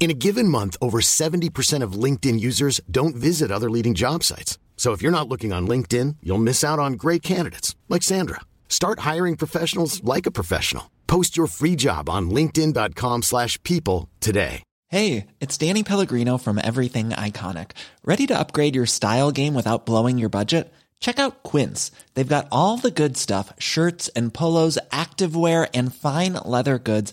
In a given month, over 70% of LinkedIn users don't visit other leading job sites. So if you're not looking on LinkedIn, you'll miss out on great candidates like Sandra. Start hiring professionals like a professional. Post your free job on linkedin.com/people today. Hey, it's Danny Pellegrino from Everything Iconic. Ready to upgrade your style game without blowing your budget? Check out Quince. They've got all the good stuff, shirts and polos, activewear and fine leather goods,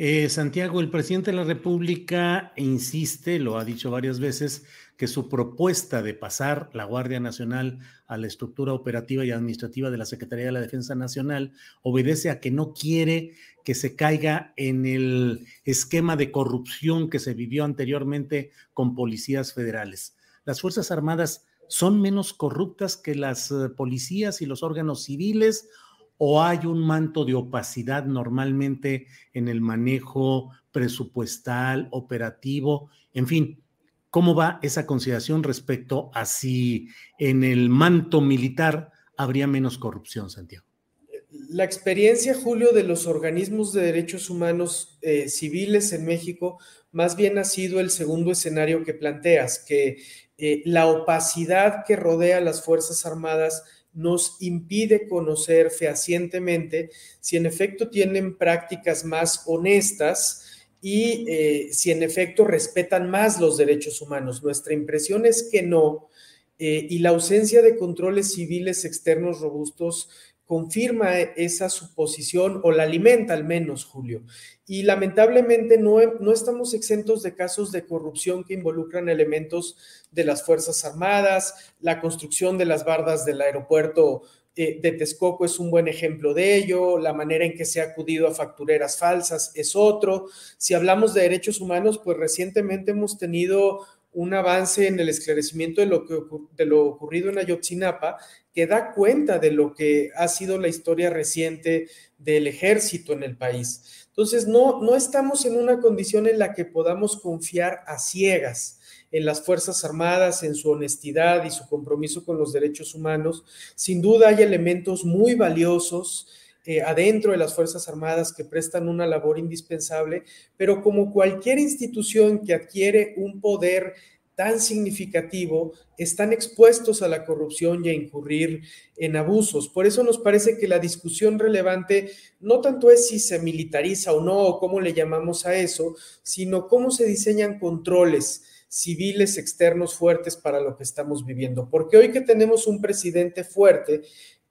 Eh, Santiago, el presidente de la República insiste, lo ha dicho varias veces, que su propuesta de pasar la Guardia Nacional a la estructura operativa y administrativa de la Secretaría de la Defensa Nacional obedece a que no quiere que se caiga en el esquema de corrupción que se vivió anteriormente con policías federales. Las Fuerzas Armadas son menos corruptas que las eh, policías y los órganos civiles o hay un manto de opacidad normalmente en el manejo presupuestal, operativo, en fin, ¿cómo va esa consideración respecto a si en el manto militar habría menos corrupción, Santiago? La experiencia, Julio, de los organismos de derechos humanos eh, civiles en México más bien ha sido el segundo escenario que planteas, que eh, la opacidad que rodea a las Fuerzas Armadas nos impide conocer fehacientemente si en efecto tienen prácticas más honestas y eh, si en efecto respetan más los derechos humanos. Nuestra impresión es que no, eh, y la ausencia de controles civiles externos robustos confirma esa suposición o la alimenta al menos, Julio. Y lamentablemente no, no, estamos exentos de casos de corrupción que involucran elementos de las Fuerzas Armadas, la construcción de las bardas del aeropuerto eh, de Texcoco es un buen ejemplo de ello, la manera en que se ha acudido a factureras falsas es otro. Si hablamos de derechos humanos, pues recientemente hemos tenido un avance en el esclarecimiento de lo, que, de lo ocurrido en Ayotzinapa que da cuenta de lo que ha sido la historia reciente del ejército en el país. Entonces, no, no estamos en una condición en la que podamos confiar a ciegas en las Fuerzas Armadas, en su honestidad y su compromiso con los derechos humanos. Sin duda hay elementos muy valiosos eh, adentro de las Fuerzas Armadas que prestan una labor indispensable, pero como cualquier institución que adquiere un poder tan significativo están expuestos a la corrupción y a incurrir en abusos. Por eso nos parece que la discusión relevante no tanto es si se militariza o no, o cómo le llamamos a eso, sino cómo se diseñan controles civiles externos fuertes para lo que estamos viviendo. Porque hoy que tenemos un presidente fuerte,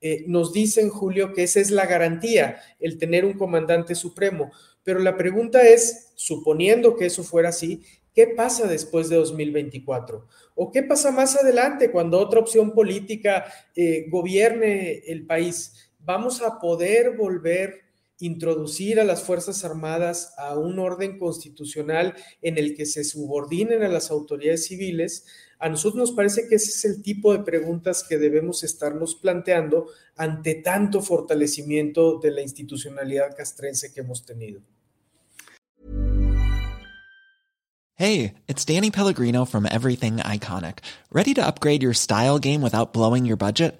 eh, nos dicen, Julio, que esa es la garantía, el tener un comandante supremo. Pero la pregunta es, suponiendo que eso fuera así, ¿Qué pasa después de 2024? ¿O qué pasa más adelante cuando otra opción política eh, gobierne el país? ¿Vamos a poder volver introducir a las Fuerzas Armadas a un orden constitucional en el que se subordinen a las autoridades civiles? A nosotros nos parece que ese es el tipo de preguntas que debemos estarnos planteando ante tanto fortalecimiento de la institucionalidad castrense que hemos tenido. Hey, it's Danny Pellegrino from Everything Iconic. Ready to upgrade your style game without blowing your budget?